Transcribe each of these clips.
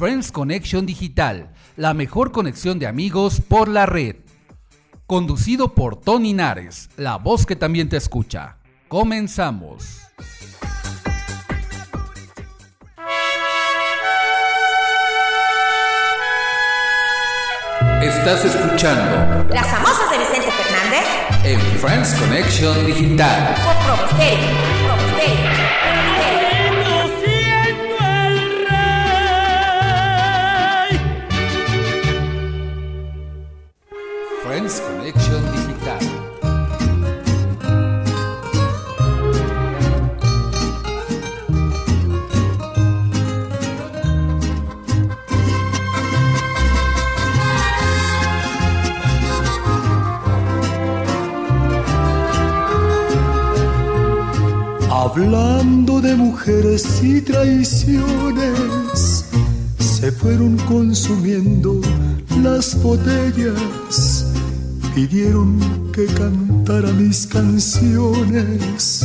Friends Connection Digital, la mejor conexión de amigos por la red. Conducido por Tony Nares, la voz que también te escucha. Comenzamos. Estás escuchando Las famosas de Vicente Fernández en Friends Connection Digital. por Probosterio. Digital. Hablando de mujeres y traiciones, se fueron consumiendo las botellas, pidieron que cantara mis canciones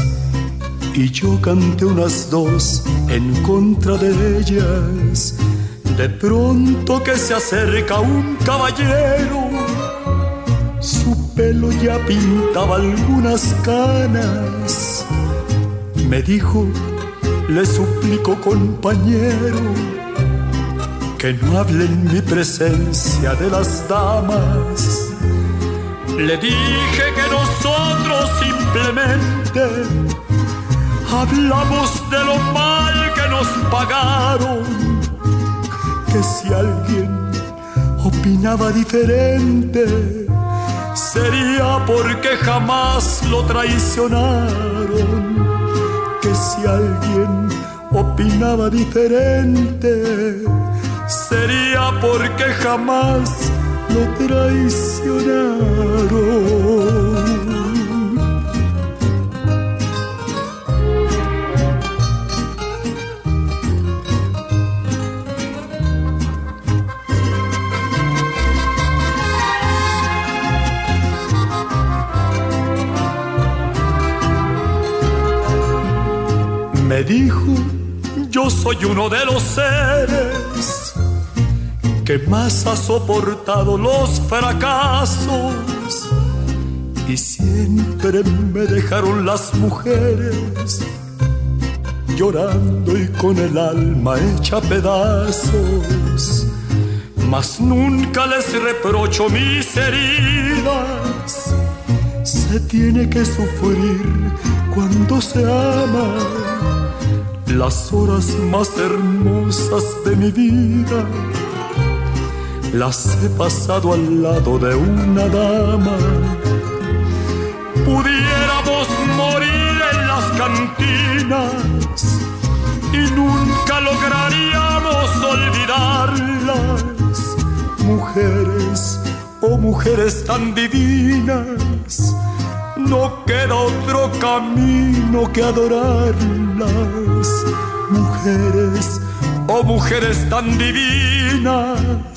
y yo canté unas dos en contra de ellas. De pronto que se acerca un caballero, su pelo ya pintaba algunas canas. Me dijo, le suplico compañero, que no hable en mi presencia de las damas. Le dije que nosotros simplemente hablamos de lo mal que nos pagaron, que si alguien opinaba diferente, sería porque jamás lo traicionaron. Que si alguien opinaba diferente, sería porque jamás traicionaron. Me dijo, yo soy uno de los seres que más ha soportado los fracasos y siempre me dejaron las mujeres llorando y con el alma hecha pedazos. Mas nunca les reprocho mis heridas. Se tiene que sufrir cuando se ama las horas más hermosas de mi vida las he pasado al lado de una dama. Pudiéramos morir en las cantinas y nunca lograríamos olvidarlas. Mujeres, oh mujeres tan divinas, no queda otro camino que adorarlas. Mujeres, oh mujeres tan divinas,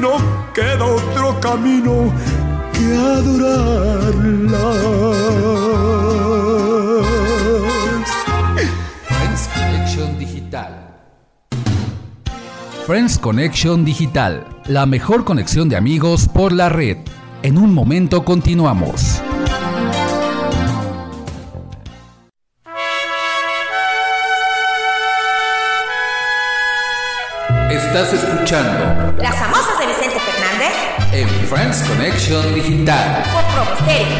no queda otro camino que adorarlas. Friends Connection Digital. Friends Connection Digital, la mejor conexión de amigos por la red. En un momento continuamos. Estás escuchando Las Friends Connection Digital. por Probosterio.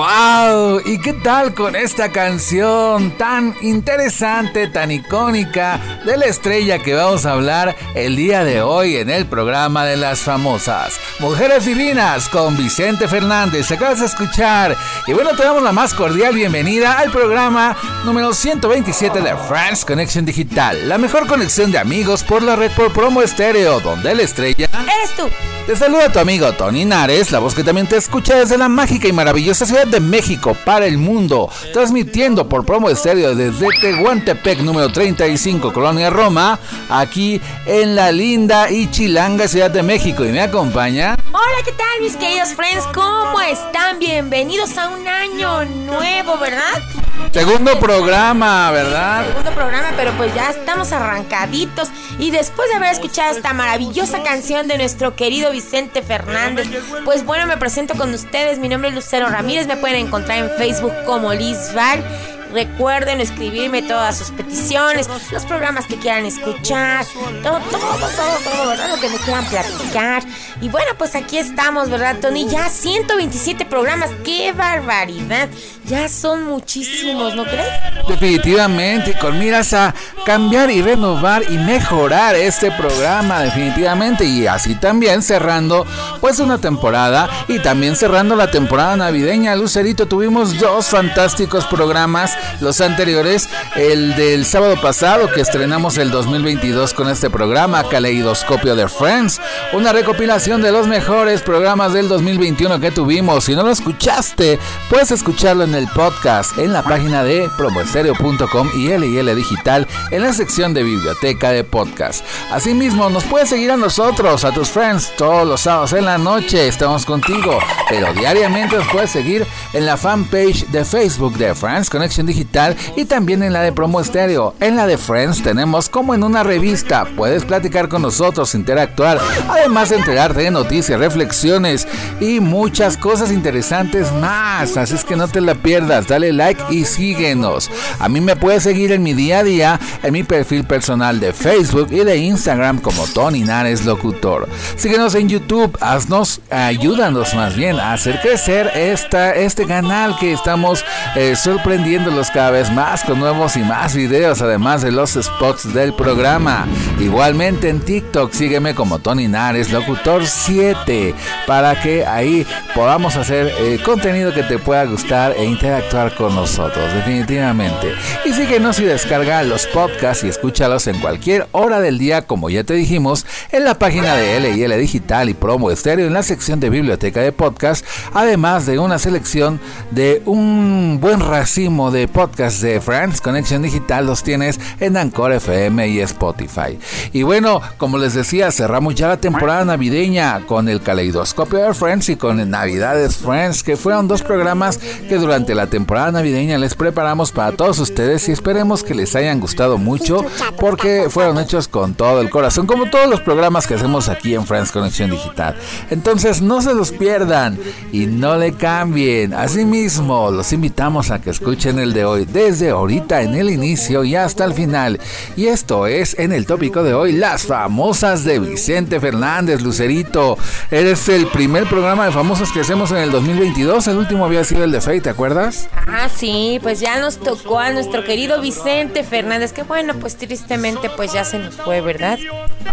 ¡Wow! ¿Y qué tal con esta canción tan interesante, tan icónica de la estrella que vamos a hablar el día de hoy en el programa de las famosas Mujeres Divinas con Vicente Fernández? Acabas de escuchar. Y bueno, te damos la más cordial bienvenida al programa número 127 de France Connection Digital, la mejor conexión de amigos por la red por promo estéreo, donde la estrella Eres tú. te saluda tu amigo Tony Nares, la voz que también te escucha desde la mágica y maravillosa ciudad de México para el mundo, transmitiendo por promo estéreo desde Tehuantepec número 35, Colonia Roma, aquí en la linda y chilanga ciudad de México. Y me acompaña. Hola, ¿qué tal mis queridos friends? ¿Cómo están? Bienvenidos a un año nuevo, ¿verdad? Segundo programa, ¿verdad? Segundo programa, pero pues ya estamos arrancaditos. Y después de haber escuchado esta maravillosa canción de nuestro querido Vicente Fernández, pues bueno, me presento con ustedes. Mi nombre es Lucero Ramírez. Me pueden encontrar en Facebook como Liz. Recuerden escribirme todas sus peticiones, los programas que quieran escuchar, todo, todo, todo, todo, ¿verdad? Lo que me quieran platicar. Y bueno, pues aquí estamos, ¿verdad, Tony? Ya 127 programas, ¡qué barbaridad! Ya son muchísimos, ¿no crees? Definitivamente, con miras a cambiar y renovar y mejorar este programa, definitivamente. Y así también cerrando pues una temporada y también cerrando la temporada navideña. Lucerito, tuvimos dos fantásticos programas, los anteriores, el del sábado pasado que estrenamos el 2022 con este programa, Caleidoscopio de Friends, una recopilación de los mejores programas del 2021 que tuvimos. Si no lo escuchaste, puedes escucharlo en el podcast, en la página de promoestereo.com y LIL Digital, en la sección de biblioteca de podcast. Asimismo, nos puedes seguir a nosotros, a tus friends, todos los sábados en la noche, estamos contigo, pero diariamente nos puedes seguir en la fanpage de Facebook de Friends Connection Digital y también en la de Promo Estéreo. En la de Friends tenemos como en una revista, puedes platicar con nosotros, interactuar, además de enterarte de noticias, reflexiones y muchas cosas interesantes más. Así es que no te la pierdas, dale like y síguenos. A mí me puedes seguir en mi día a día, en mi perfil personal de Facebook y de Instagram como Tony Nares Locutor. Síguenos en YouTube, haznos, ayúdanos más bien a hacer crecer esta, este canal que estamos eh, sorprendiéndolos cada vez más con nuevos y más videos, además de los spots del programa. Igualmente en TikTok, sígueme como Tony Nares Locutor 7 para que ahí podamos hacer eh, contenido que te pueda gustar interactuar con nosotros, definitivamente. Y síguenos y descarga los podcasts y escúchalos en cualquier hora del día, como ya te dijimos, en la página de LIL Digital y Promo Estéreo en la sección de biblioteca de podcast, además de una selección de un buen racimo de podcasts de Friends Connection Digital, los tienes en Anchor FM y Spotify. Y bueno, como les decía, cerramos ya la temporada navideña con el caleidoscopio de Friends y con Navidades Friends, que fueron dos programas que durante la temporada navideña les preparamos para todos ustedes y esperemos que les hayan gustado mucho porque fueron hechos con todo el corazón, como todos los programas que hacemos aquí en Friends Conexión Digital. Entonces no se los pierdan y no le cambien. Asimismo, los invitamos a que escuchen el de hoy desde ahorita en el inicio y hasta el final. Y esto es en el tópico de hoy, las famosas de Vicente Fernández, Lucerito. Eres el primer programa de famosos que hacemos en el 2022. El último había sido el de Faye, ¿te acuerdas? Ah, sí, pues ya nos tocó a nuestro querido Vicente Fernández, que bueno, pues tristemente pues ya se nos fue, ¿verdad?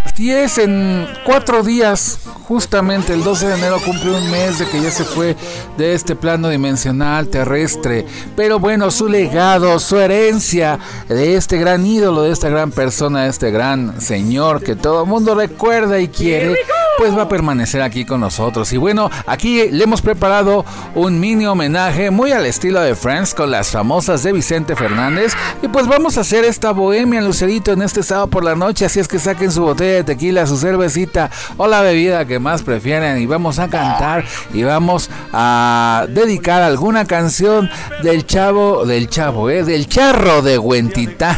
Así es, en cuatro días, justamente el 12 de enero cumple un mes de que ya se fue de este plano dimensional terrestre. Pero bueno, su legado, su herencia de este gran ídolo, de esta gran persona, de este gran señor que todo el mundo recuerda y quiere, pues va a permanecer aquí con nosotros. Y bueno, aquí le hemos preparado un mini homenaje muy al estilo de Friends con las famosas de Vicente Fernández. Y pues vamos a hacer esta bohemia Lucerito en este sábado por la noche. Así es que saquen su botella de tequila, su cervecita o la bebida que más prefieren. Y vamos a cantar y vamos a dedicar alguna canción del chavo, del chavo, ¿eh? del charro de Huentitán.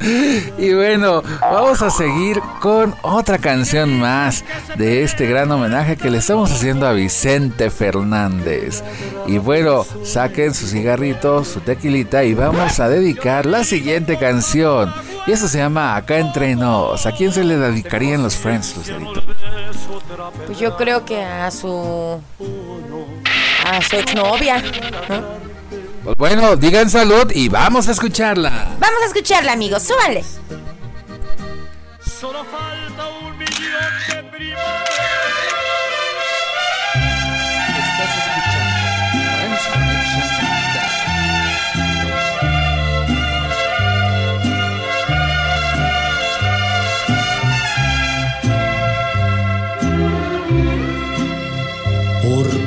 y bueno, vamos a seguir con otra canción más de este gran homenaje que le estamos haciendo a Vicente Fernández. Y bueno, saquen su cigarrito, su tequilita y vamos a dedicar la siguiente canción. Y eso se llama Acá entre nos. ¿A quién se le dedicarían los Friends, Lucerito? Pues yo creo que a su a su exnovia. Pues bueno, digan salud y vamos a escucharla. Vamos a escucharla, amigos, súbale. Solo falta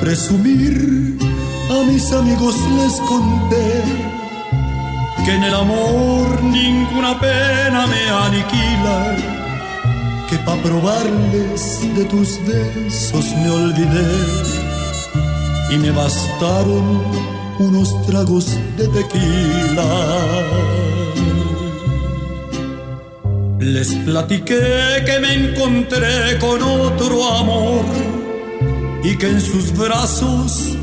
presumir, a mis amigos les conté que en el amor ninguna pena me aniquila, que pa' probarles de tus besos me olvidé y me bastaron unos tragos de tequila. Les platiqué que me encontré con otro amor y que en sus brazos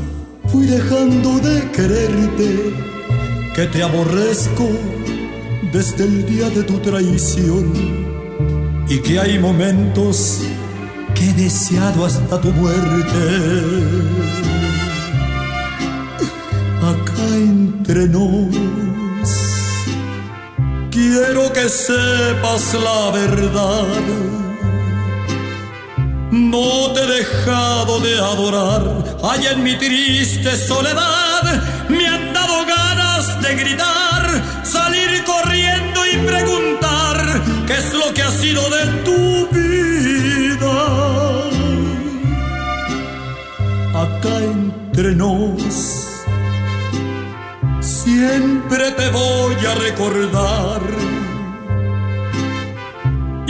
fui dejando de quererte, que te aborrezco desde el día de tu traición y que hay momentos que he deseado hasta tu muerte. Acá entre nos, quiero que sepas la verdad. No te he dejado de adorar, allá en mi triste soledad me han dado ganas de gritar, salir corriendo y preguntar qué es lo que ha sido de tu vida. Acá entre nos, siempre te voy a recordar.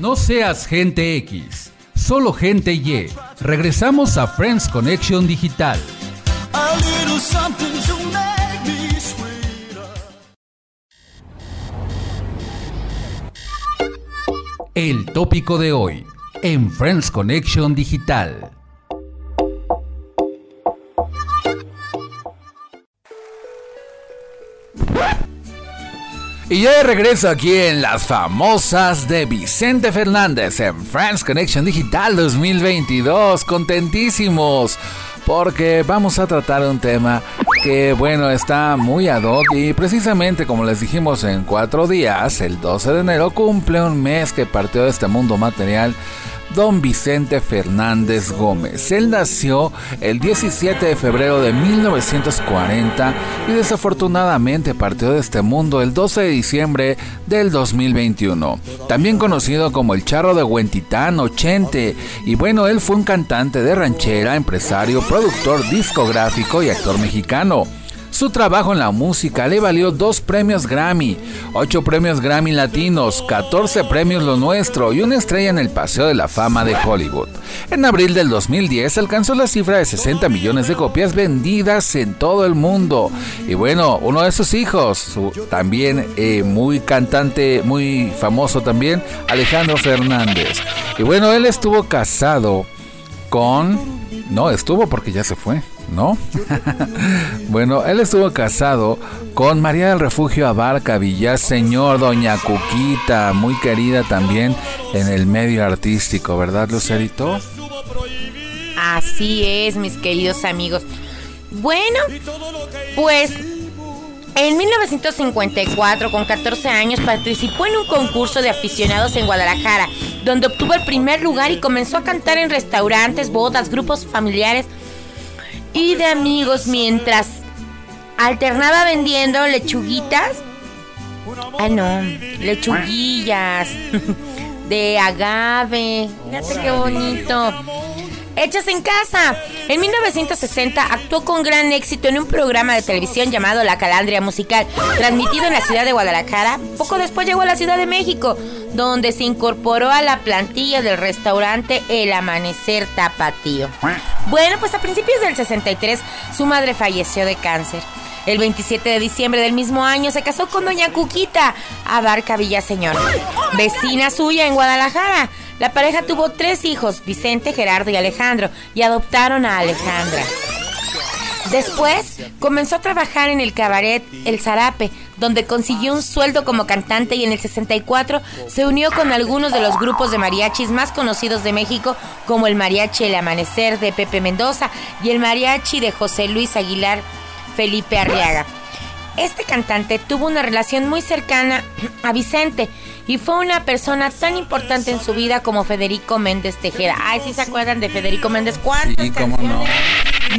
No seas gente X, solo gente Y. Regresamos a Friends Connection Digital. El tópico de hoy en Friends Connection Digital. Y ya de regreso aquí en las famosas de Vicente Fernández en Friends Connection Digital 2022. Contentísimos porque vamos a tratar un tema que bueno está muy ad hoc y precisamente como les dijimos en cuatro días, el 12 de enero cumple un mes que partió de este mundo material don Vicente Fernández Gómez. Él nació el 17 de febrero de 1940 y desafortunadamente partió de este mundo el 12 de diciembre del 2021. También conocido como el Charro de Huentitán 80. Y bueno, él fue un cantante de ranchera, empresario, productor discográfico y actor mexicano. Su trabajo en la música le valió dos premios Grammy, ocho premios Grammy latinos, 14 premios Lo Nuestro y una estrella en el Paseo de la Fama de Hollywood. En abril del 2010 alcanzó la cifra de 60 millones de copias vendidas en todo el mundo. Y bueno, uno de sus hijos, también eh, muy cantante, muy famoso también, Alejandro Fernández. Y bueno, él estuvo casado con... No, estuvo porque ya se fue, ¿no? bueno, él estuvo casado con María del Refugio Abarca Villaseñor, doña Cuquita, muy querida también en el medio artístico, ¿verdad, Lucerito? Así es, mis queridos amigos. Bueno, pues en 1954, con 14 años, participó en un concurso de aficionados en Guadalajara, donde obtuvo el primer lugar y comenzó a cantar en restaurantes, bodas, grupos familiares y de amigos mientras alternaba vendiendo lechuguitas. Ah, no, lechuguillas de agave. Fíjate qué bonito hechas en casa. En 1960 actuó con gran éxito en un programa de televisión llamado La Calandria Musical, transmitido en la ciudad de Guadalajara. Poco después llegó a la Ciudad de México, donde se incorporó a la plantilla del restaurante El Amanecer Tapatío. Bueno, pues a principios del 63 su madre falleció de cáncer. El 27 de diciembre del mismo año se casó con doña Cuquita Abarca Villaseñor, vecina suya en Guadalajara. La pareja tuvo tres hijos, Vicente, Gerardo y Alejandro, y adoptaron a Alejandra. Después comenzó a trabajar en el cabaret El Zarape, donde consiguió un sueldo como cantante y en el 64 se unió con algunos de los grupos de mariachis más conocidos de México, como el Mariachi El Amanecer de Pepe Mendoza y el Mariachi de José Luis Aguilar Felipe Arriaga. Este cantante tuvo una relación muy cercana a Vicente y fue una persona tan importante en su vida como Federico Méndez Tejera. Ay, si se acuerdan de Federico Méndez? ¿Cuántas sí, cómo no?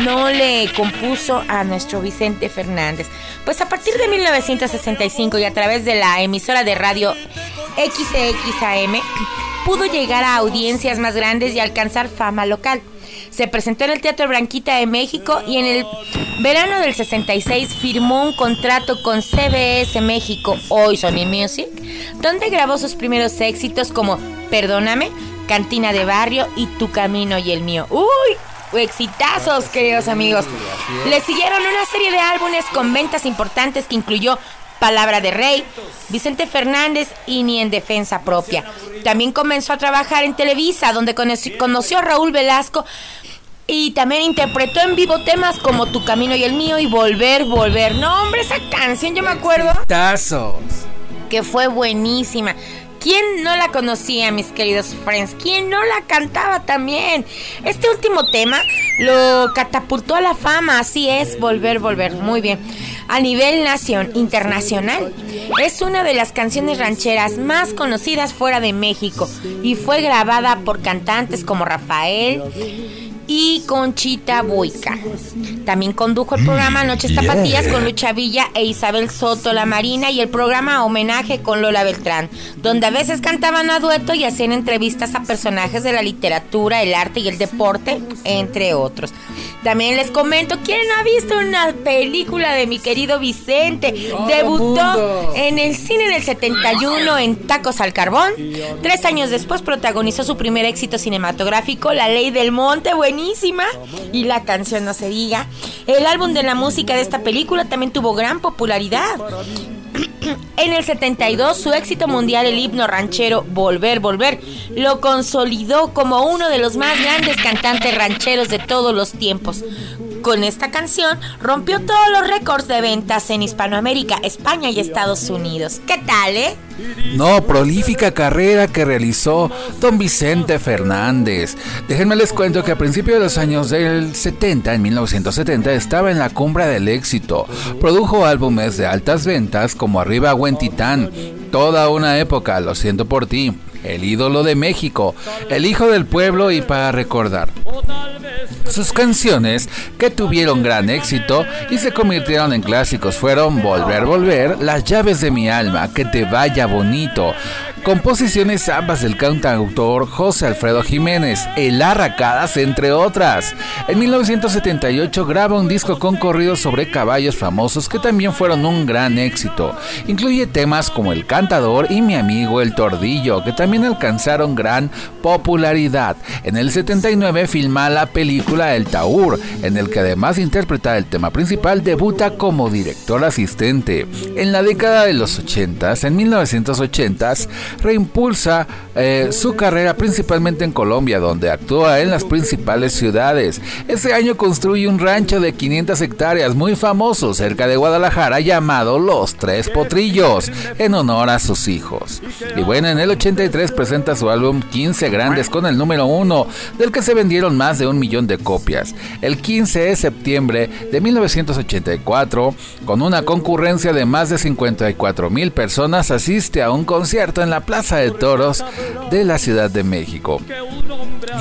no le compuso a nuestro Vicente Fernández? Pues a partir de 1965 y a través de la emisora de radio XXAM pudo llegar a audiencias más grandes y alcanzar fama local. Se presentó en el Teatro Branquita de México y en el verano del 66 firmó un contrato con CBS México, hoy Sony Music, donde grabó sus primeros éxitos como Perdóname, Cantina de Barrio y Tu Camino y el Mío. ¡Uy! exitazos, queridos amigos. Le siguieron una serie de álbumes con ventas importantes que incluyó Palabra de Rey, Vicente Fernández y Ni en Defensa Propia. También comenzó a trabajar en Televisa, donde conoció a Raúl Velasco y también interpretó en vivo temas como Tu Camino y el Mío y Volver, Volver. No, hombre, esa canción yo me acuerdo. Tazos. Que fue buenísima. ¿Quién no la conocía, mis queridos friends? ¿Quién no la cantaba también? Este último tema lo catapultó a la fama, así es, volver, volver, muy bien. A nivel nación, internacional, es una de las canciones rancheras más conocidas fuera de México y fue grabada por cantantes como Rafael, y Conchita Boica. También condujo el programa Noches Tapatías con Lucha Villa e Isabel Soto La Marina y el programa Homenaje con Lola Beltrán, donde a veces cantaban a dueto y hacían entrevistas a personajes de la literatura, el arte y el deporte, entre otros. También les comento, ¿quién ha visto una película de mi querido Vicente? Debutó en el cine en el 71 en Tacos al Carbón. Tres años después protagonizó su primer éxito cinematográfico, La Ley del Monte, Y la canción no se diga. El álbum de la música de esta película también tuvo gran popularidad. En el 72, su éxito mundial, el himno ranchero Volver, Volver, lo consolidó como uno de los más grandes cantantes rancheros de todos los tiempos. Con esta canción rompió todos los récords de ventas en Hispanoamérica, España y Estados Unidos. ¿Qué tal, eh? No, prolífica carrera que realizó don Vicente Fernández. Déjenme les cuento que a principios de los años del 70, en 1970, estaba en la cumbre del éxito. Produjo álbumes de altas ventas como Arriba Titán, toda una época, lo siento por ti, el ídolo de México, el hijo del pueblo y para recordar. Sus canciones, que tuvieron gran éxito y se convirtieron en clásicos, fueron Volver, Volver, Las llaves de mi alma, Que te vaya bonito, composiciones ambas del cantautor José Alfredo Jiménez, El Arracadas, entre otras. En 1978 graba un disco con corridos sobre caballos famosos que también fueron un gran éxito. Incluye temas como El Cantador y Mi Amigo El Tordillo, que también alcanzaron gran popularidad. En el 79 filma la película El Taur, en el que además de interpretar el tema principal, debuta como director asistente. En la década de los 80, en 1980, reimpulsa eh, su carrera principalmente en Colombia, donde actúa en las principales ciudades. Ese año construye un rancho de 500 hectáreas muy famoso cerca de Guadalajara llamado Los Tres Potrillos, en honor a sus hijos. Y bueno, en el 83 presenta su álbum 15 Grandes con el número 1, del que se vendieron más de un millón de copias. El 15 de septiembre de 1984, con una concurrencia de más de 54 mil personas, asiste a un concierto en la Plaza de Toros de la Ciudad de México.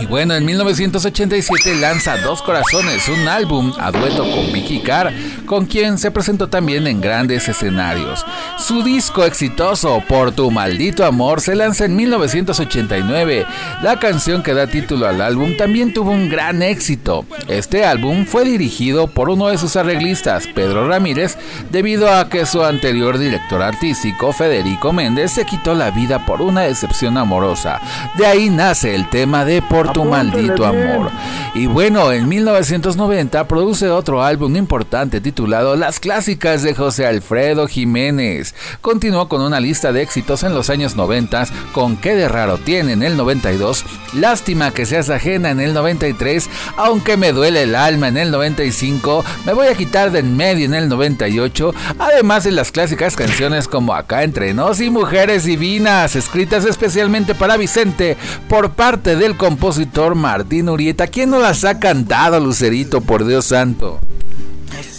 Y bueno, en 1987 lanza Dos Corazones, un álbum a dueto con Vicky Carr, con quien se presentó también en grandes escenarios. Su disco exitoso, Por tu maldito amor, se lanza en 1989. La canción que da título al álbum también tuvo un gran éxito. Este álbum fue dirigido por uno de sus arreglistas, Pedro Ramírez, debido a que su anterior director artístico, Federico Méndez, se quitó la vida por una decepción amorosa. De ahí nace el tema de Por tu maldito amor. Y bueno, en 1990 produce otro álbum importante titulado Las clásicas de José Alfredo Jiménez. Continuó con una lista de éxitos en los años 90 con Qué de raro tiene en el 92, Lástima que seas ajena en el 93, Aunque me duele el alma en el 95, Me voy a quitar de en medio en el 98, además de las clásicas canciones como Acá entre nos y Mujeres Divinas, escritas especialmente para Vicente por parte del compositor Martín Urieta. ¿Quién no las ha cantado, Lucerito, por Dios santo?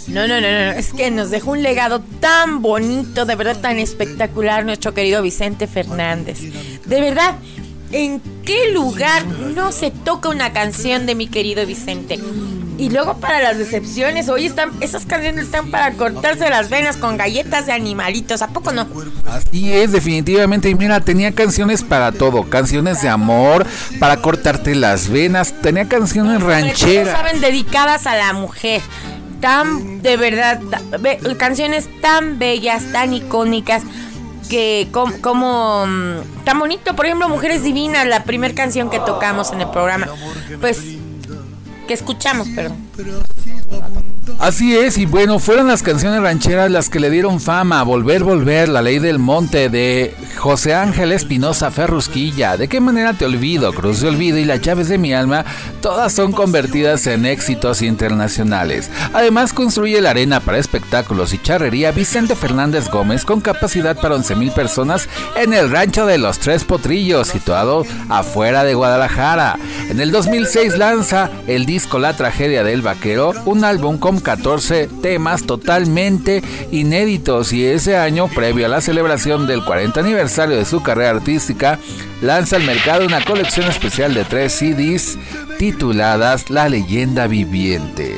No, no, no, no, es que nos dejó un legado tan bonito, de verdad tan espectacular nuestro querido Vicente Fernández. De verdad, ¿en qué lugar no se toca una canción de mi querido Vicente? Y luego para las decepciones, hoy están, esas canciones están para cortarse las venas con galletas de animalitos, ¿a poco no? Así es, definitivamente. Y mira, tenía canciones para todo, canciones de amor, para cortarte las venas, tenía canciones rancheras. Saben, dedicadas a la mujer tan, de verdad, canciones tan bellas, tan icónicas, que como, mm, tan bonito, por ejemplo, Mujeres Divinas, la primera canción que tocamos en el programa, pues que escuchamos, perdón. Así es, y bueno, fueron las canciones rancheras las que le dieron fama, Volver, Volver, La Ley del Monte de José Ángel Espinosa Ferrusquilla, De qué manera te olvido, Cruz de Olvido y Las Llaves de mi Alma, todas son convertidas en éxitos internacionales. Además construye la arena para espectáculos y charrería Vicente Fernández Gómez con capacidad para 11.000 personas en el rancho de los Tres Potrillos, situado afuera de Guadalajara. En el 2006 lanza el disco La Tragedia del Vaquero, un álbum con 14 temas totalmente inéditos y ese año, previo a la celebración del 40 aniversario de su carrera artística, lanza al mercado una colección especial de tres CDs tituladas La leyenda viviente.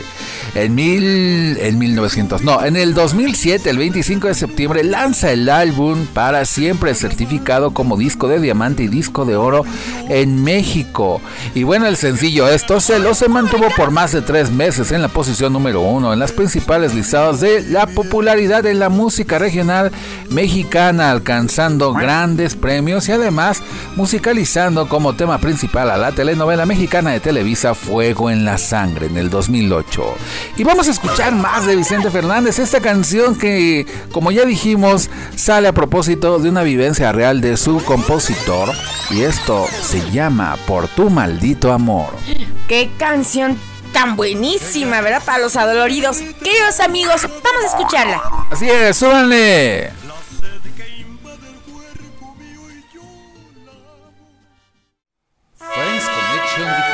En, mil, en 1900, no, en el 2007, el 25 de septiembre, lanza el álbum para siempre certificado como disco de diamante y disco de oro en México. Y bueno, el sencillo Esto se lo se mantuvo por más de tres meses en la posición número uno en las principales listados de la popularidad de la música regional mexicana, alcanzando grandes premios y además musicalizando como tema principal a la telenovela mexicana de Televisa Fuego en la Sangre en el 2008. Y vamos a escuchar más de Vicente Fernández, esta canción que, como ya dijimos, sale a propósito de una vivencia real de su compositor. Y esto se llama Por tu maldito amor. ¡Qué canción tan buenísima, ¿verdad? Para los adoloridos. Queridos amigos, vamos a escucharla. Así es, súbanle. te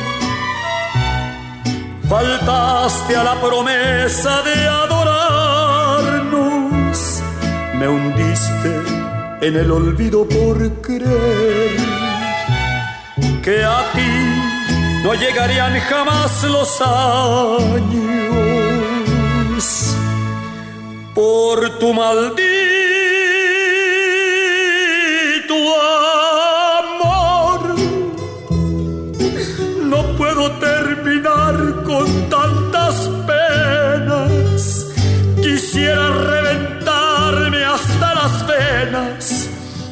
faltaste a la promesa de adorarnos, me hundiste en el olvido por creer que a ti no llegarían jamás los años. Por tu maldito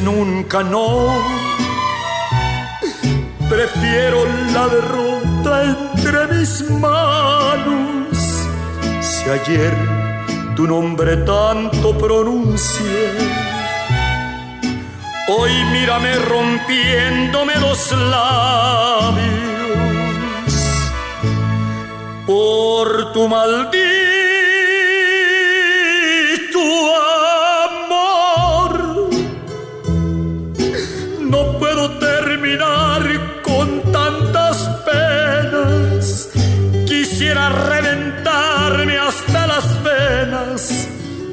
nunca, no. Prefiero la derrota entre mis manos. Si ayer tu nombre tanto pronuncié, hoy mírame rompiéndome los labios por tu maldito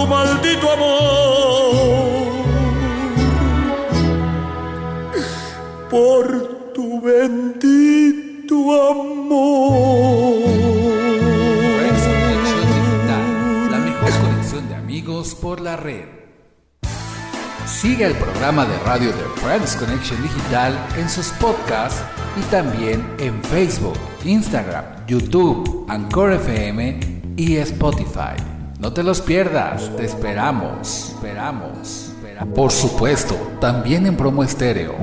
tu maldito amor, por tu bendito amor. la mejor conexión de amigos por la red. Sigue el programa de radio de Friends Connection Digital en sus podcasts y también en Facebook, Instagram, YouTube, Anchor FM y Spotify. No te los pierdas, te esperamos, esperamos. esperamos. Por supuesto, también en promo estéreo.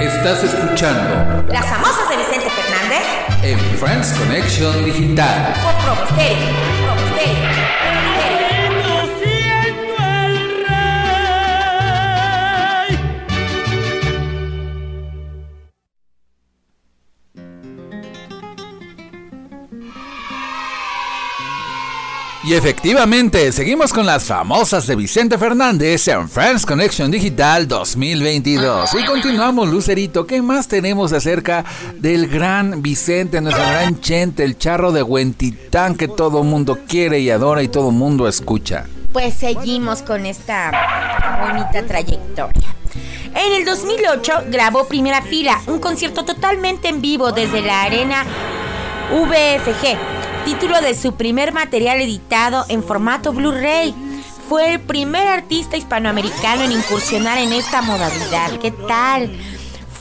Estás escuchando Las famosas de Vicente Fernández en Friends Connection Digital. Por promo estéreo. Y efectivamente, seguimos con las famosas de Vicente Fernández en Friends Connection Digital 2022. Y continuamos, Lucerito. ¿Qué más tenemos acerca del gran Vicente, nuestro gran Chente, el charro de Huentitán que todo mundo quiere y adora y todo mundo escucha? Pues seguimos con esta bonita trayectoria. En el 2008 grabó Primera Fila, un concierto totalmente en vivo desde la arena VFG título de su primer material editado en formato Blu-ray. Fue el primer artista hispanoamericano en incursionar en esta modalidad. ¿Qué tal?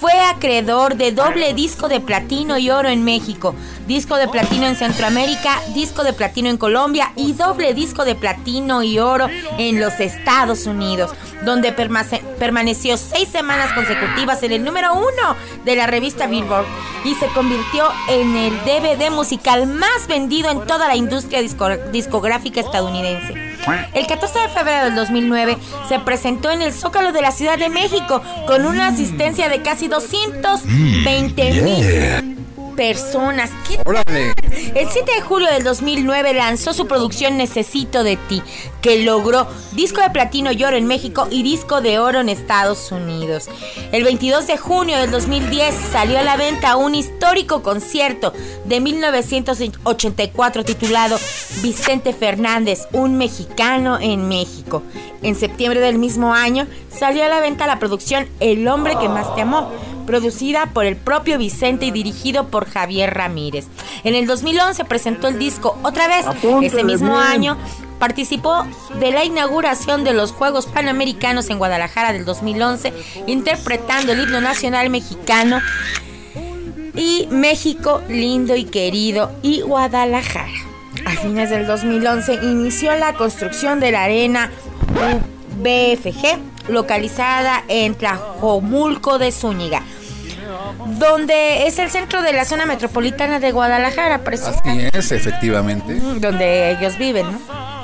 Fue acreedor de doble disco de platino y oro en México, disco de platino en Centroamérica, disco de platino en Colombia y doble disco de platino y oro en los Estados Unidos, donde permaneció seis semanas consecutivas en el número uno de la revista Billboard y se convirtió en el DVD musical más vendido en toda la industria discográfica estadounidense. El 14 de febrero del 2009 se presentó en el Zócalo de la Ciudad de México con una asistencia de casi 220 mil personas. El 7 de julio del 2009 lanzó su producción Necesito de ti, que logró disco de platino y oro en México y disco de oro en Estados Unidos. El 22 de junio del 2010 salió a la venta un histórico concierto de 1984 titulado Vicente Fernández, un mexicano en México. En septiembre del mismo año salió a la venta la producción El hombre que más te amó producida por el propio Vicente y dirigido por Javier Ramírez. En el 2011 presentó el disco otra vez. Ese mismo año participó de la inauguración de los Juegos Panamericanos en Guadalajara del 2011, interpretando el himno nacional mexicano y México lindo y querido y Guadalajara. A fines del 2011 inició la construcción de la arena BFG localizada en Tlajomulco de Zúñiga, donde es el centro de la zona metropolitana de Guadalajara, Así es, efectivamente. Donde ellos viven, ¿no?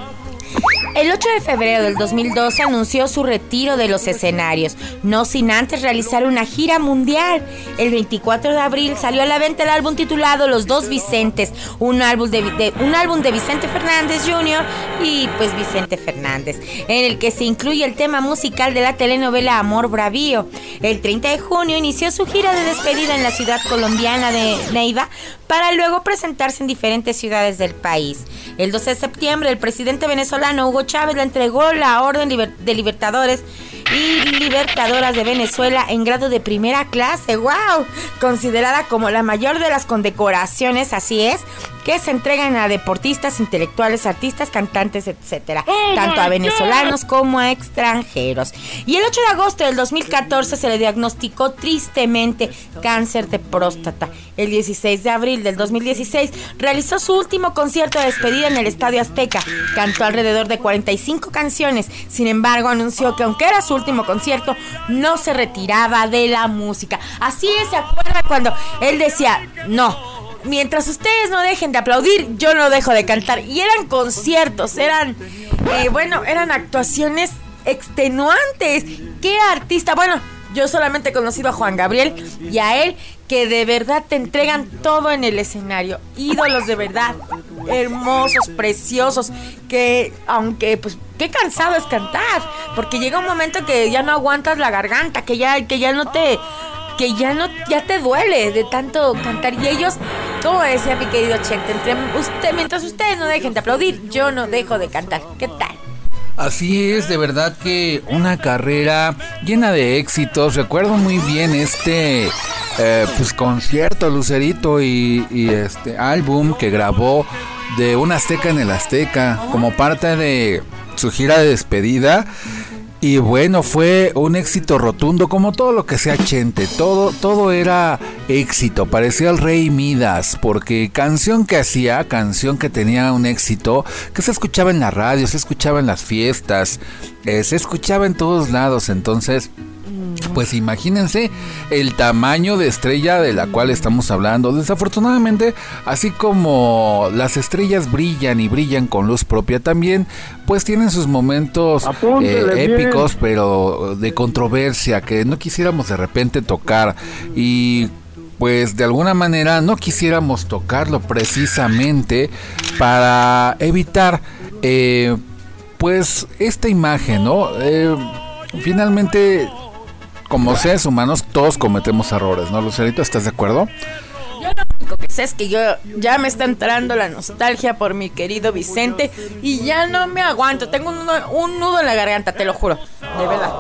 El 8 de febrero del 2012 anunció su retiro de los escenarios, no sin antes realizar una gira mundial. El 24 de abril salió a la venta el álbum titulado Los Dos Vicentes, un álbum de, un álbum de Vicente Fernández Jr. y pues Vicente Fernández, en el que se incluye el tema musical de la telenovela Amor Bravío. El 30 de junio inició su gira de despedida en la ciudad colombiana de Neiva para luego presentarse en diferentes ciudades del país. El 12 de septiembre el presidente venezolano Hugo Chávez le entregó la Orden de Libertadores y Libertadoras de Venezuela en grado de primera clase. ¡Wow! Considerada como la mayor de las condecoraciones, así es, que se entregan a deportistas, intelectuales, artistas, cantantes, etcétera, oh tanto a venezolanos como a extranjeros. Y el 8 de agosto del 2014 se le diagnosticó tristemente cáncer de próstata. El 16 de abril del 2016 realizó su último concierto de despedida en el Estadio Azteca. Cantó alrededor de 45 canciones. Sin embargo, anunció que aunque era su último concierto, no se retiraba de la música. Así es, ¿se acuerda cuando él decía, no, mientras ustedes no dejen de aplaudir, yo no dejo de cantar. Y eran conciertos, eran, eh, bueno, eran actuaciones extenuantes. ¿Qué artista? Bueno, yo solamente he conocido a Juan Gabriel y a él que de verdad te entregan todo en el escenario. Ídolos de verdad, hermosos, preciosos, que aunque pues qué cansado es cantar, porque llega un momento que ya no aguantas la garganta, que ya que ya no te que ya no ya te duele de tanto cantar y ellos como decía mi querido Chente entre usted mientras ustedes no dejen de aplaudir yo no dejo de cantar qué tal Así es, de verdad que una carrera llena de éxitos. Recuerdo muy bien este eh, pues concierto Lucerito y, y, este álbum que grabó de un Azteca en el Azteca como parte de su gira de despedida. Y bueno, fue un éxito rotundo, como todo lo que sea Chente, todo, todo era éxito, parecía el rey Midas, porque canción que hacía, canción que tenía un éxito, que se escuchaba en la radio, se escuchaba en las fiestas, eh, se escuchaba en todos lados, entonces pues imagínense el tamaño de estrella de la cual estamos hablando. Desafortunadamente, así como las estrellas brillan y brillan con luz propia también, pues tienen sus momentos eh, épicos, pero de controversia que no quisiéramos de repente tocar. Y pues de alguna manera no quisiéramos tocarlo precisamente para evitar eh, pues esta imagen, ¿no? Eh, finalmente como seres humanos todos cometemos errores, ¿no, Lucerito? ¿Estás de acuerdo? Yo lo único que sé es que yo ya me está entrando la nostalgia por mi querido Vicente y ya no me aguanto. Tengo un nudo, un nudo en la garganta, te lo juro. De verdad.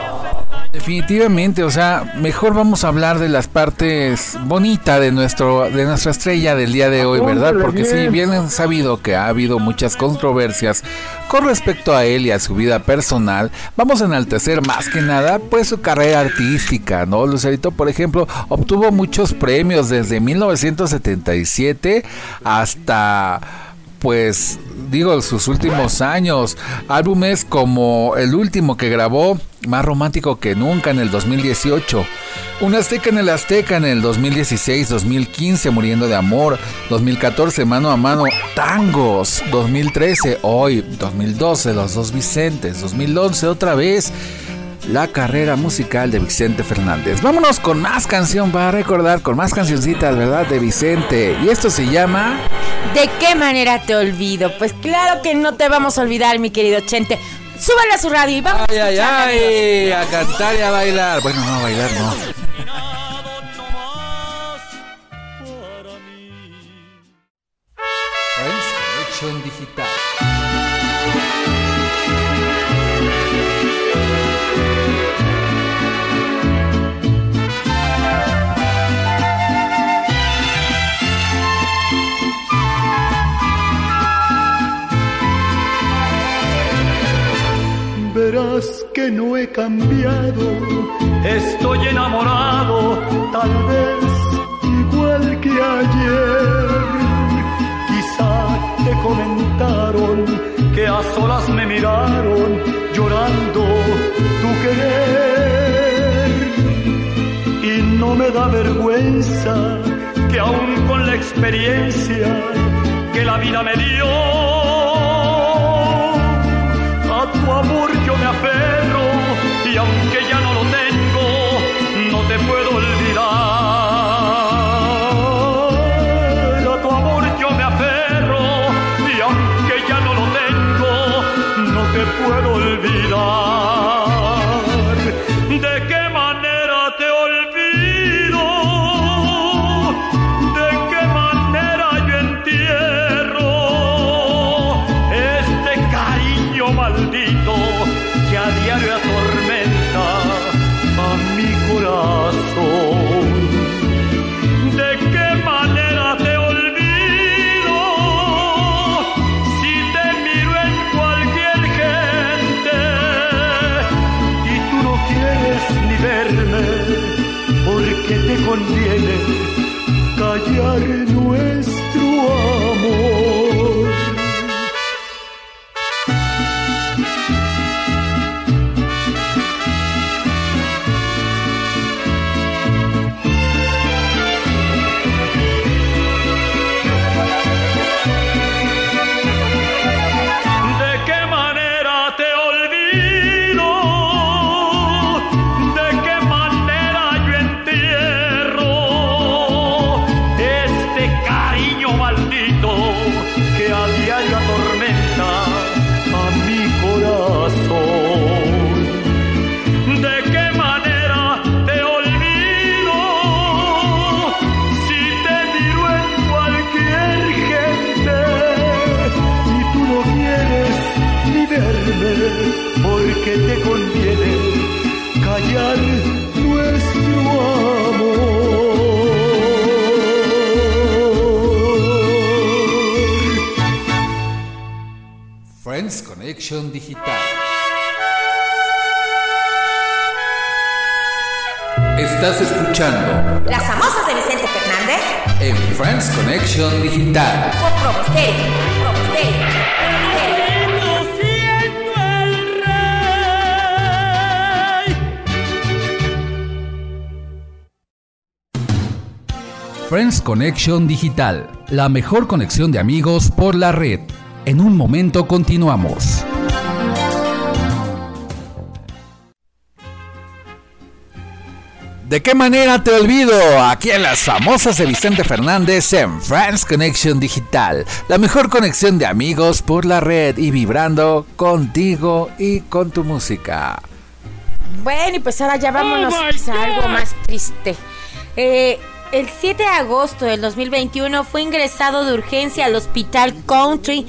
Definitivamente, o sea, mejor vamos a hablar de las partes bonitas de nuestro de nuestra estrella del día de hoy, ¿verdad? Porque sí, bien es sabido que ha habido muchas controversias con respecto a él y a su vida personal. Vamos a enaltecer más que nada pues su carrera artística, ¿no? Lucerito, por ejemplo, obtuvo muchos premios desde 1977 hasta pues digo, sus últimos años. Álbumes como el último que grabó, Más Romántico que Nunca en el 2018. Un Azteca en el Azteca en el 2016, 2015, Muriendo de Amor, 2014, Mano a Mano, Tangos, 2013, Hoy, 2012, Los Dos Vicentes, 2011, otra vez la carrera musical de Vicente Fernández. Vámonos con más canción para recordar, con más cancioncitas, ¿verdad? De Vicente. Y esto se llama... ¿De qué manera te olvido? Pues claro que no te vamos a olvidar, mi querido Chente. Súbale a su radio y vamos ay, a ay, ay, a cantar y a bailar. Bueno, no, a bailar no. Digital. Que no he cambiado. Estoy enamorado, tal vez igual que ayer. Quizá te comentaron que a solas me miraron llorando tu querer. Y no me da vergüenza que aún con la experiencia que la vida me dio, tu amor aferro y aunque ya no lo tengo, no te puedo olvidar. A tu amor yo me aferro y aunque ya no lo tengo, no te puedo olvidar. Conviene callar nuestro amor. Digital. Estás escuchando Las famosas de Vicente Fernández en Friends Connection Digital. Friends Connection Digital, la mejor conexión de amigos por la red. En un momento continuamos. ¿De qué manera te olvido? Aquí en las famosas de Vicente Fernández en France Connection Digital, la mejor conexión de amigos por la red y vibrando contigo y con tu música. Bueno, y pues ahora ya vámonos oh a algo más triste. Eh, el 7 de agosto del 2021 fue ingresado de urgencia al Hospital Country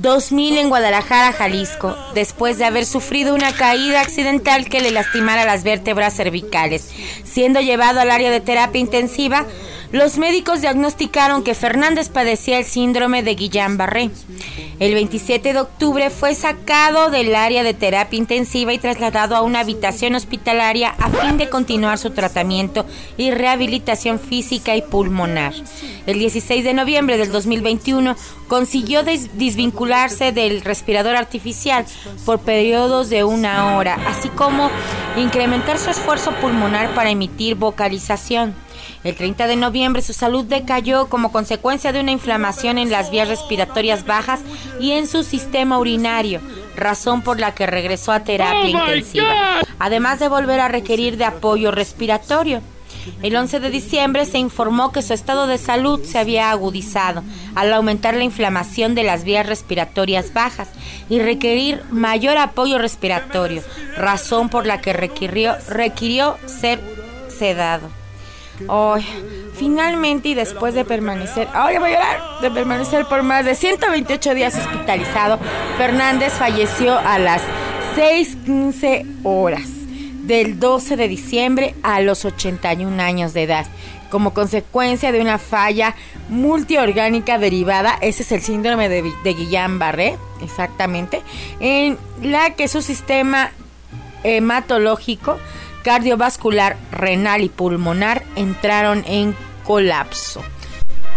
2000 en Guadalajara, Jalisco, después de haber sufrido una caída accidental que le lastimara las vértebras cervicales. Siendo llevado al área de terapia intensiva, los médicos diagnosticaron que Fernández padecía el síndrome de Guillain-Barré. El 27 de octubre fue sacado del área de terapia intensiva y trasladado a una habitación hospitalaria a fin de continuar su tratamiento y rehabilitación física y pulmonar. El 16 de noviembre del 2021 consiguió desvincularse del respirador artificial por periodos de una hora, así como incrementar su esfuerzo pulmonar para emitir vocalización. El 30 de noviembre su salud decayó como consecuencia de una inflamación en las vías respiratorias bajas y en su sistema urinario, razón por la que regresó a terapia oh intensiva, además de volver a requerir de apoyo respiratorio. El 11 de diciembre se informó que su estado de salud se había agudizado al aumentar la inflamación de las vías respiratorias bajas y requerir mayor apoyo respiratorio, razón por la que requirió, requirió ser sedado. Hoy, finalmente y después de permanecer, ay, voy a llorar, de permanecer por más de 128 días hospitalizado, Fernández falleció a las 6:15 horas del 12 de diciembre a los 81 años de edad, como consecuencia de una falla multiorgánica derivada, ese es el síndrome de, de Guillain-Barré, exactamente, en la que su sistema hematológico cardiovascular, renal y pulmonar entraron en colapso.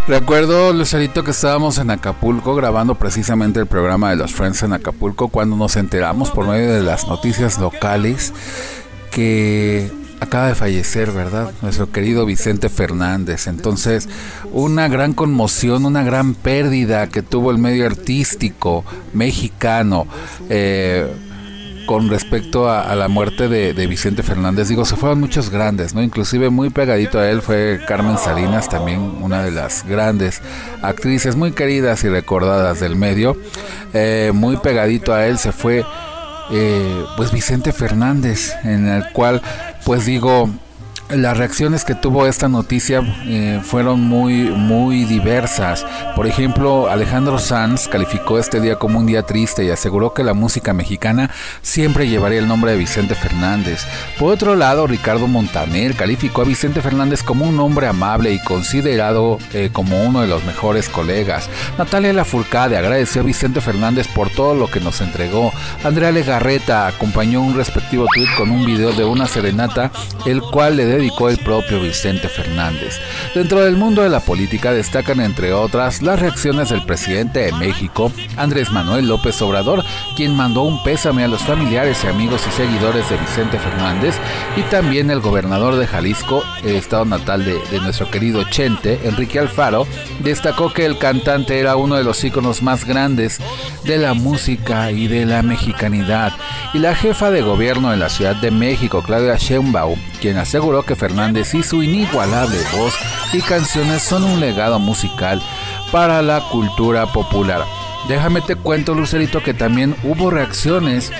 Recuerdo, Lucerito, que estábamos en Acapulco grabando precisamente el programa de los Friends en Acapulco cuando nos enteramos por medio de las noticias locales que acaba de fallecer, ¿verdad? Nuestro querido Vicente Fernández. Entonces, una gran conmoción, una gran pérdida que tuvo el medio artístico mexicano. Eh, con respecto a, la muerte de, Vicente Fernández, digo, se fueron muchos grandes, ¿no? Inclusive muy pegadito a él fue Carmen Salinas, también una de las grandes actrices muy queridas y recordadas del medio. Eh, muy pegadito a él se fue, eh, pues Vicente Fernández, en el cual, pues digo, las reacciones que tuvo esta noticia eh, fueron muy muy diversas. Por ejemplo, Alejandro Sanz calificó este día como un día triste y aseguró que la música mexicana siempre llevaría el nombre de Vicente Fernández. Por otro lado, Ricardo Montaner calificó a Vicente Fernández como un hombre amable y considerado eh, como uno de los mejores colegas. Natalia Lafourcade agradeció a Vicente Fernández por todo lo que nos entregó. Andrea Legarreta acompañó un respectivo tweet con un video de una serenata, el cual le dedicó el propio Vicente Fernández. Dentro del mundo de la política destacan entre otras las reacciones del presidente de México, Andrés Manuel López Obrador, quien mandó un pésame a los familiares y amigos y seguidores de Vicente Fernández, y también el gobernador de Jalisco, el estado natal de, de nuestro querido Chente, Enrique Alfaro, destacó que el cantante era uno de los íconos más grandes de la música y de la mexicanidad, y la jefa de gobierno de la Ciudad de México, Claudia Sheinbaum, quien aseguró que Fernández y su inigualable voz y canciones son un legado musical para la cultura popular. Déjame te cuento, Lucerito, que también hubo reacciones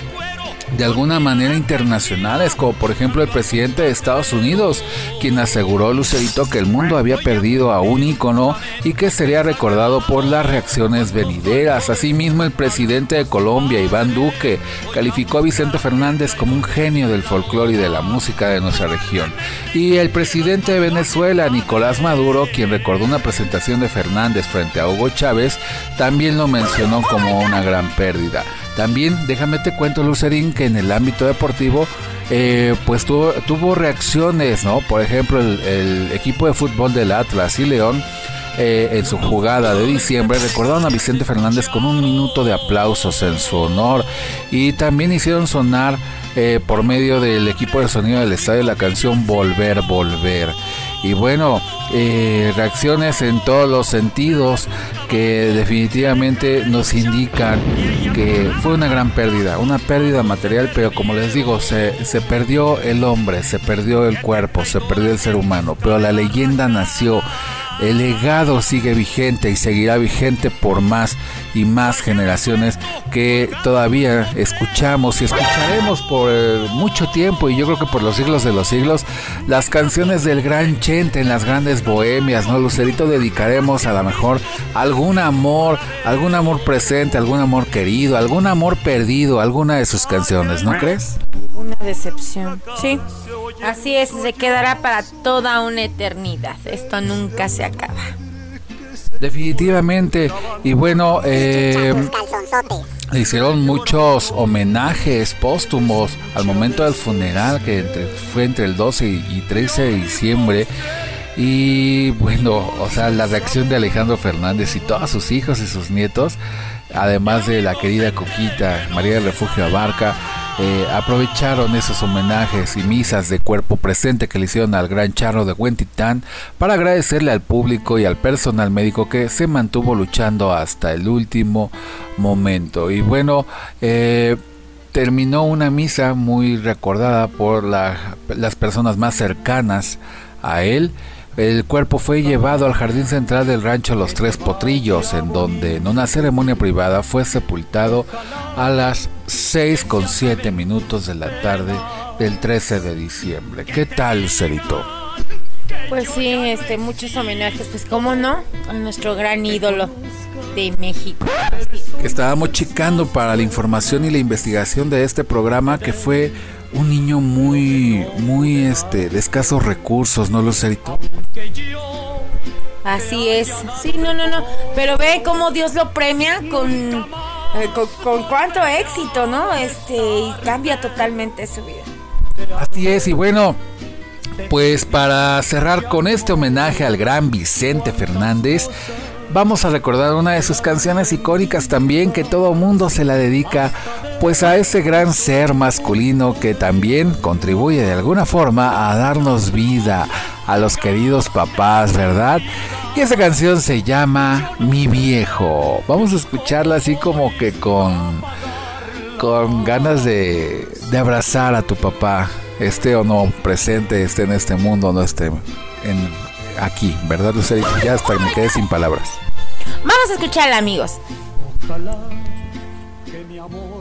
de alguna manera internacionales, como por ejemplo el presidente de Estados Unidos, quien aseguró Lucerito que el mundo había perdido a un ícono y que sería recordado por las reacciones venideras. Asimismo, el presidente de Colombia, Iván Duque, calificó a Vicente Fernández como un genio del folclore y de la música de nuestra región. Y el presidente de Venezuela, Nicolás Maduro, quien recordó una presentación de Fernández frente a Hugo Chávez, también lo mencionó como una gran pérdida. También déjame te cuento, Lucerín, que en el ámbito deportivo eh, pues tuvo, tuvo, reacciones, ¿no? Por ejemplo, el, equipo de fútbol del Atlas y León eh, en su jugada de diciembre recordaron a Vicente Fernández con un minuto de aplausos en su honor y también hicieron sonar eh, por medio del equipo de sonido del estadio la canción Volver, Volver. Y bueno, reacciones en todos los sentidos que definitivamente nos indican que fue una gran pérdida, una pérdida material, pero como les digo, se, se perdió el hombre, se perdió el cuerpo, se perdió el ser humano, pero la leyenda nació. El legado sigue vigente y seguirá vigente por más y más generaciones que todavía escuchamos y escucharemos por eh, mucho tiempo y yo creo que por los siglos de los siglos las canciones del gran Chente en las grandes bohemias, ¿no? Lucerito dedicaremos a lo mejor algún amor, algún amor presente, algún amor querido, algún amor perdido, alguna de sus canciones, ¿no crees? Una decepción, sí. Así es, se quedará para toda una eternidad. Esto nunca se acaba. Definitivamente. Y bueno, eh, hicieron muchos homenajes póstumos al momento del funeral, que fue entre el 12 y 13 de diciembre. Y bueno, o sea, la reacción de Alejandro Fernández y todos sus hijos y sus nietos, además de la querida Coquita, María del Refugio Abarca, eh, aprovecharon esos homenajes y misas de cuerpo presente que le hicieron al gran charro de Huentitán para agradecerle al público y al personal médico que se mantuvo luchando hasta el último momento. Y bueno, eh, terminó una misa muy recordada por las personas más cercanas a él el cuerpo fue llevado al jardín central del rancho Los Tres Potrillos, en donde en una ceremonia privada fue sepultado a las 6 con 7 minutos de la tarde del 13 de diciembre. ¿Qué tal, Cerito? Pues sí, este, muchos homenajes, pues cómo no, a nuestro gran ídolo de México. Estábamos checando para la información y la investigación de este programa que fue un niño muy, muy, este, de escasos recursos, ¿no, Lucerito? Así es. Sí, no, no, no. Pero ve cómo Dios lo premia con, eh, con, cuánto éxito, ¿no? Este, y cambia totalmente su vida. Así es, y bueno, pues para cerrar con este homenaje al gran Vicente Fernández, vamos a recordar una de sus canciones icónicas también que todo mundo se la dedica pues a ese gran ser masculino que también contribuye de alguna forma a darnos vida a los queridos papás, ¿verdad? Y esa canción se llama Mi viejo. Vamos a escucharla así como que con con ganas de, de abrazar a tu papá, esté o no presente, esté en este mundo, no esté en aquí, ¿verdad, Lucerito? Ya hasta me quedé sin palabras. Vamos a escucharla, amigos. Ojalá que mi amor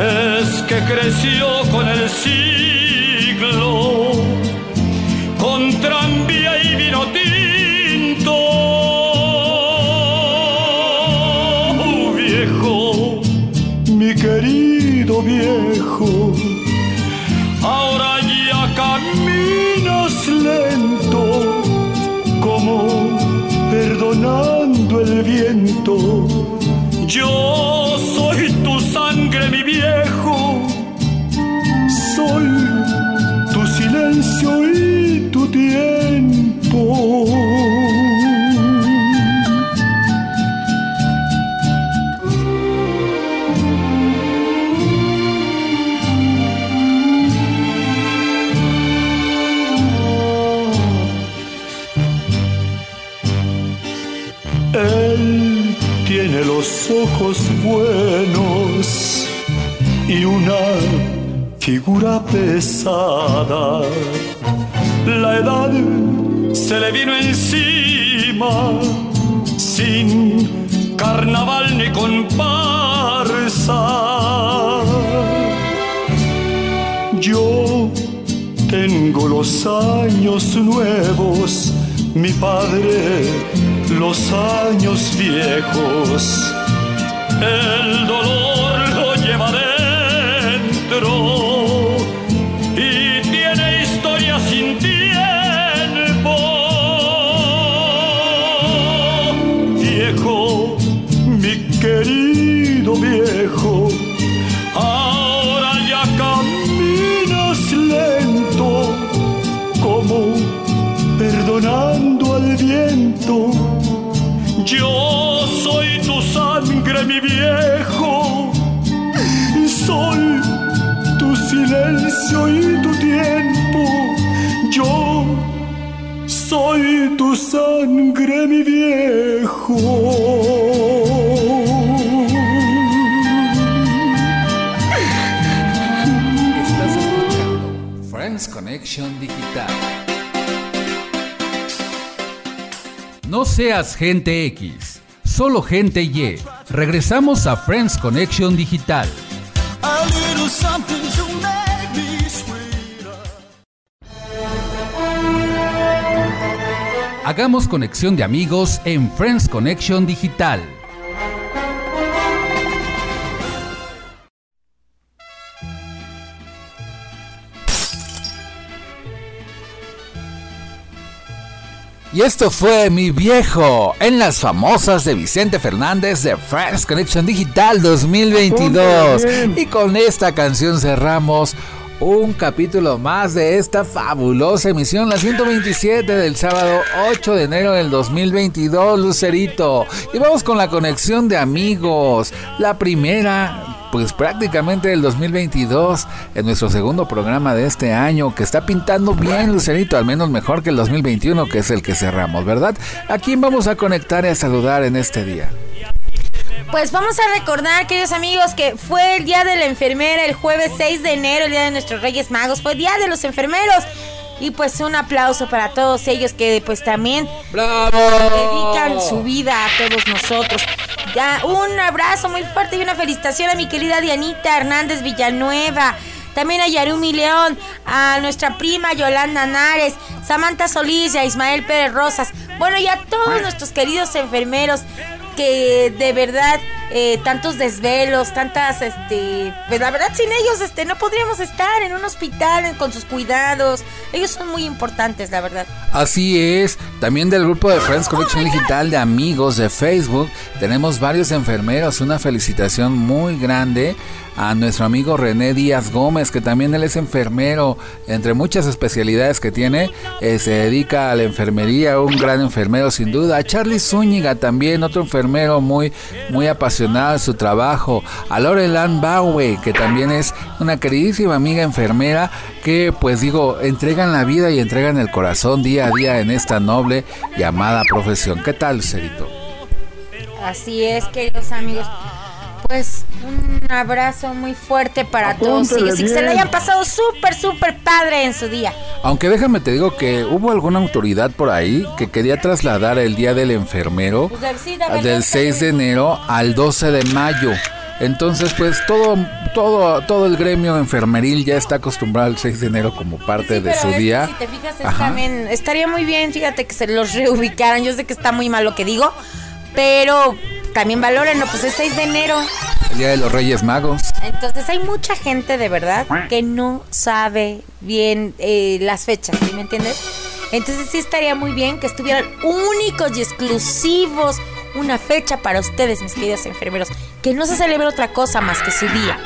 es que creció con el siglo, con tranvía y vino tinto. viejo, mi querido viejo, ahora ya caminas lento, como perdonando el viento yo ojos buenos y una figura pesada. La edad se le vino encima sin carnaval ni comparsa. Yo tengo los años nuevos, mi padre los años viejos, el dolor lo lleva dentro y tiene historia sin tiempo. Viejo, mi querido viejo, ahora ya caminas lento como perdonando al viento. Yo silencio y tu tiempo. Yo soy tu sangre, mi viejo. Estás escuchando Friends Connection Digital. No seas gente X, solo gente Y. Regresamos a Friends Connection Digital. A Hagamos conexión de amigos en Friends Connection Digital. Y esto fue Mi Viejo en las famosas de Vicente Fernández de Friends Connection Digital 2022. Y con esta canción cerramos un capítulo más de esta fabulosa emisión, la 127 del sábado 8 de enero del 2022, Lucerito. Y vamos con la conexión de amigos. La primera pues prácticamente el 2022 en nuestro segundo programa de este año que está pintando bien Lucerito, al menos mejor que el 2021 que es el que cerramos, ¿verdad? ¿A quién vamos a conectar y a saludar en este día? Pues vamos a recordar, queridos amigos, que fue el día de la enfermera, el jueves 6 de enero, el día de nuestros Reyes Magos, fue el día de los enfermeros. Y pues un aplauso para todos ellos que pues también dedican su vida a todos nosotros. Ya, un abrazo muy fuerte y una felicitación a mi querida Dianita Hernández Villanueva. También a Yarumi León, a nuestra prima Yolanda Nares, Samantha Solís y a Ismael Pérez Rosas. Bueno, y a todos nuestros queridos enfermeros que de verdad eh, tantos desvelos, tantas, este, pues la verdad sin ellos, este, no podríamos estar en un hospital en- con sus cuidados. Ellos son muy importantes, la verdad. Así es, también del grupo de Friends Connection Digital de amigos de Facebook tenemos varios enfermeros, una felicitación muy grande a nuestro amigo René Díaz Gómez, que también él es enfermero, entre muchas especialidades que tiene, eh, se dedica a la enfermería, un gran enfermero sin duda, a Charlie Zúñiga también, otro enfermero muy, muy apasionado su trabajo, a Lorelan Bowie, que también es una queridísima amiga enfermera, que pues digo, entregan la vida y entregan el corazón día a día en esta noble y amada profesión. ¿Qué tal, Cerito? Así es, queridos amigos. Pues un abrazo muy fuerte para todos ellos y que se le hayan pasado súper, súper padre en su día. Aunque déjame te digo que hubo alguna autoridad por ahí que quería trasladar el Día del Enfermero Pues, del- sí, la verdad del es que 6 de enero al 12 de mayo. Entonces, pues todo, todo, todo el gremio enfermeril ya está acostumbrado al 6 de enero como parte Sí, de su es día. Si te fijas, es también estaría muy bien, fíjate que se los reubicaran. Yo sé que está muy mal lo que digo, pero también valórenlo, pues es 6 de enero. El Día de los Reyes Magos. Entonces hay mucha gente de verdad que no sabe bien eh, las fechas, ¿sí me entiendes? Entonces sí estaría muy bien que estuvieran únicos y exclusivos una fecha para ustedes, mis queridos enfermeros, que no se celebre otra cosa más que su día.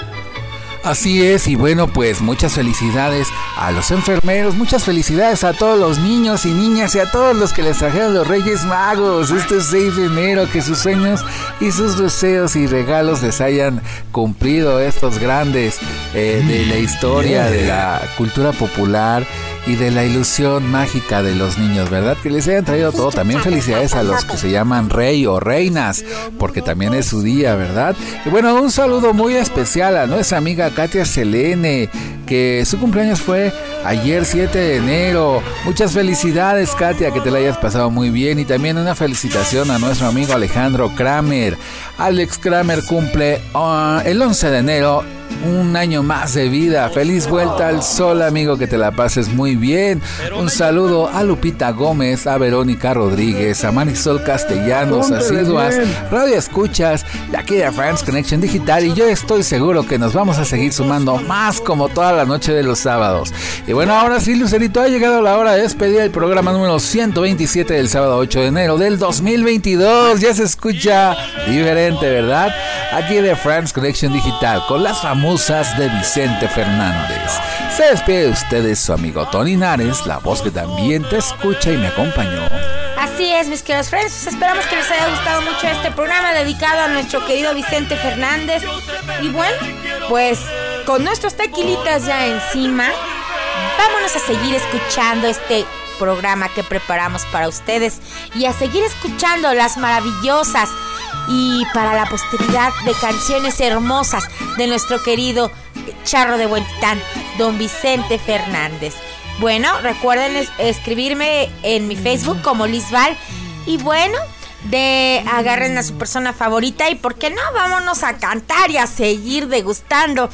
Así es, y bueno, pues muchas felicidades a los enfermeros, muchas felicidades a todos los niños y niñas y a todos los que les trajeron los Reyes Magos este 6 de enero, que sus sueños y sus deseos y regalos les hayan cumplido estos grandes eh, de la historia, de la cultura popular y de la ilusión mágica de los niños, ¿verdad? Que les hayan traído todo. También felicidades a los que se llaman rey o reinas, porque también es su día, ¿verdad? Y bueno, un saludo muy especial a nuestra amiga Katia Selene, que su cumpleaños fue ayer 7 de enero. Muchas felicidades, Katia, que te la hayas pasado muy bien. Y también una felicitación a nuestro amigo Alejandro Kramer. Alex Kramer cumple ah, el 11 de enero un año más de vida. Feliz vuelta al sol, amigo, que te la pases muy bien. Un saludo a Lupita Gómez, a Verónica Rodríguez, a Marisol Castellanos, asiduas, radio escuchas, de aquí de France Connection Digital. Y yo estoy seguro que nos vamos a seguir sumando más como toda la noche de los sábados. Y Y bueno, ahora sí, Lucerito, ha llegado la hora de despedir el programa número 127 del sábado 8 de enero del 2022. Ya se escucha diferente, ¿verdad? Aquí de France Connection Digital con las famosas de Vicente Fernández. Se despide de ustedes su amigo Tony Nares, la voz que también te escucha y me acompañó. Así es, mis queridos friends. Esperamos que les haya gustado mucho este programa dedicado a nuestro querido Vicente Fernández. Y bueno, pues con nuestros tequilitas ya encima, vámonos a seguir escuchando este programa que preparamos para ustedes y a seguir escuchando las maravillosas y para la posteridad de canciones hermosas de nuestro querido charro de Buentitán, don Vicente Fernández. Bueno, recuerden escribirme en mi Facebook como Lizval y bueno, de agarren a su persona favorita y por qué no, vámonos a cantar y a seguir degustando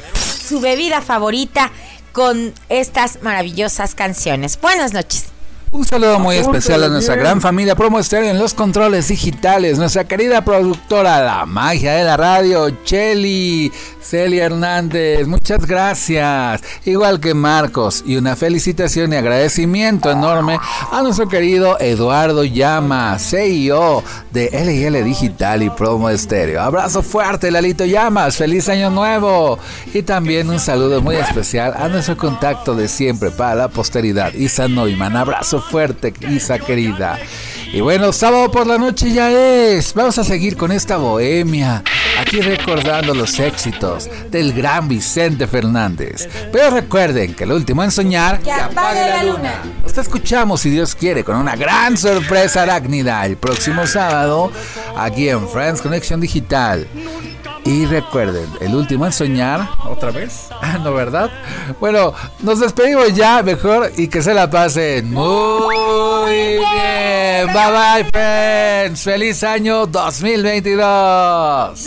su bebida favorita con estas maravillosas canciones. Buenas noches. Un saludo muy especial a nuestra gran familia Promo Estéreo en los controles digitales, nuestra querida productora La Magia de la Radio, Cheli, Celia Hernández, muchas gracias. Igual que Marcos, y una felicitación y agradecimiento enorme a nuestro querido Eduardo Llamas, CEO de LL Digital y Promo Estéreo. Abrazo fuerte, Lalito Llamas, feliz año nuevo. Y también un saludo muy especial a nuestro contacto de siempre para la posteridad, Isa Neumann. Abrazo fuerte, Isa querida. Y bueno, sábado por la noche ya es. Vamos a seguir con esta bohemia. Aquí recordando los éxitos del gran Vicente Fernández. Pero recuerden que el último en soñar. Que apague la luna. Nos escuchamos, si Dios quiere, con una gran sorpresa arácnida el próximo sábado aquí en Friends Connection Digital. Y recuerden, el último en soñar, otra vez, ah, ¿no verdad? Bueno, nos despedimos ya, mejor y que se la pasen muy bien. Bye bye, friends. Feliz año 2022.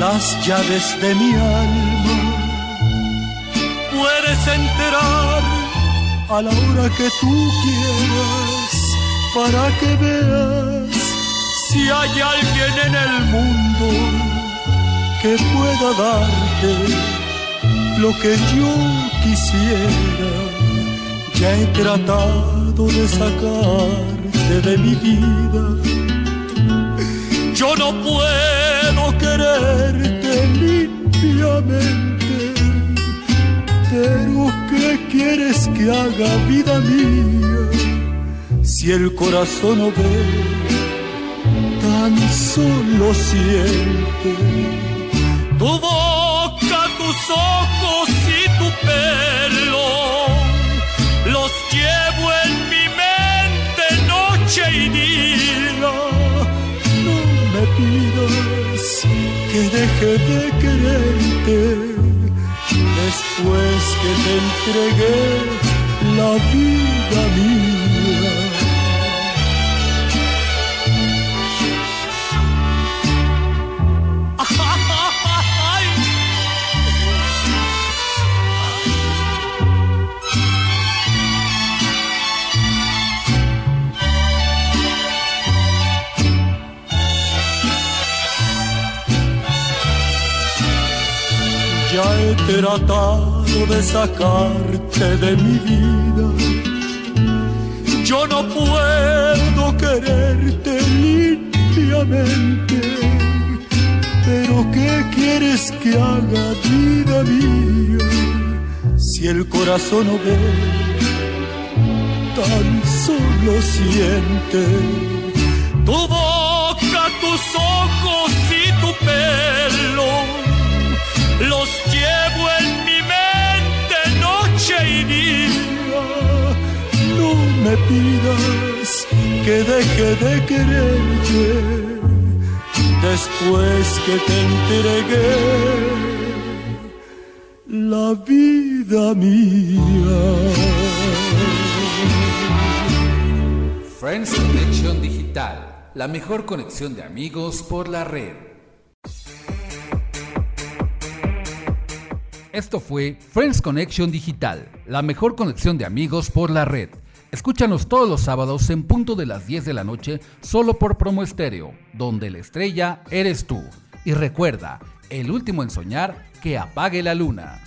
Las llaves de mi alma. Puedes entrar a la hora que tú quieras para que veas si hay alguien en el mundo que pueda darte lo que yo quisiera. Ya he tratado de sacarte de mi vida yo no puedo quererte limpiamente, pero ¿qué quieres que haga vida mía? Si el corazón no ve, tan solo siente deje de quererte después que te entregué la vida mía. Tratado de sacarte de mi vida. Yo no puedo quererte limpiamente. Pero ¿qué quieres que haga vida mía? Si el corazón no ve, tan solo siente tu boca, tus ojos y tu pelo los me pidas que deje de quererte después que te entregué la vida mía. Friends Connection Digital, la mejor conexión de amigos por la red. Esto fue Friends Connection Digital, la mejor conexión de amigos por la red. Escúchanos todos los sábados en punto de las 10 de la noche solo por Promo Estéreo, donde la estrella eres tú. Y recuerda, el último en soñar, que apague la luna.